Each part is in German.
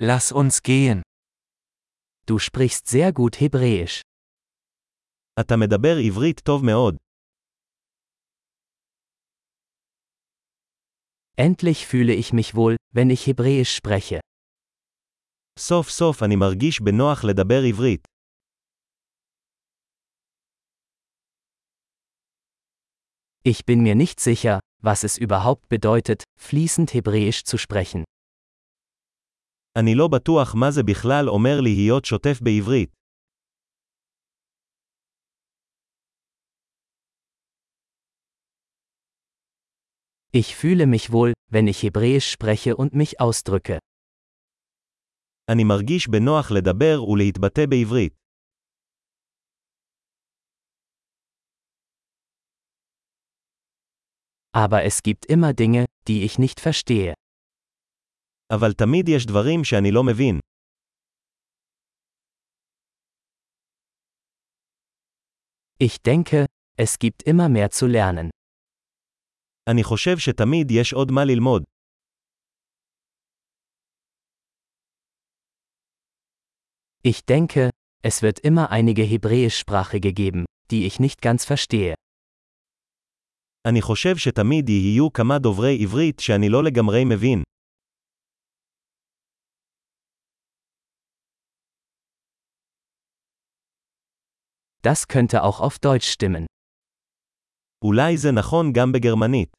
Lass uns gehen. Du sprichst sehr gut Hebräisch. אתה מדבר עברית טוב מאוד. Endlich fühle ich mich wohl, wenn ich Hebräisch spreche. סוף סוף אני מרגיש בנוח לדבר עברית. Ich bin mir nicht sicher, was es überhaupt bedeutet, fließend Hebräisch zu sprechen. אני לא בטוח מה זה בכלל אומר להיות שוטף בעברית. Ich fühle mich wohl, wenn ich Hebräisch spreche und mich ausdrücke. אני מרגיש בנוח לדבר ולהתבטא בעברית. Aber es gibt immer Dinge, die ich nicht verstehe. אבל תמיד יש דברים שאני לא מבין. Ich denke, es gibt immer mehr zu lernen. אני חושב שתמיד יש עוד מה ללמוד. Ich denke, es wird immer einige Hebräischsprachige geben, die ich nicht ganz verstehe. אני חושב שתמיד יהיו כמה דוברי עברית שאני לא לגמרי מבין. Das könnte auch auf Deutsch stimmen. אולי זה נכון גם בגרמנית.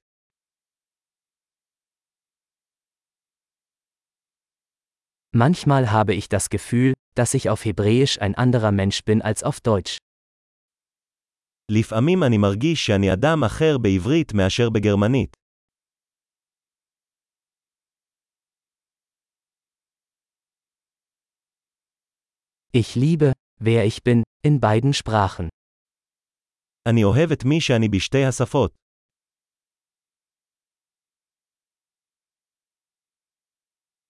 Manchmal habe ich das Gefühl, dass ich auf Hebräisch ein anderer Mensch bin als auf Deutsch. לפעמים אני מרגיש שאני אדם אחר בעברית מאשר בגרמנית. Ich liebe, wer ich bin, in beiden Sprachen. אני אוהב את מי שאני בשתי השפות.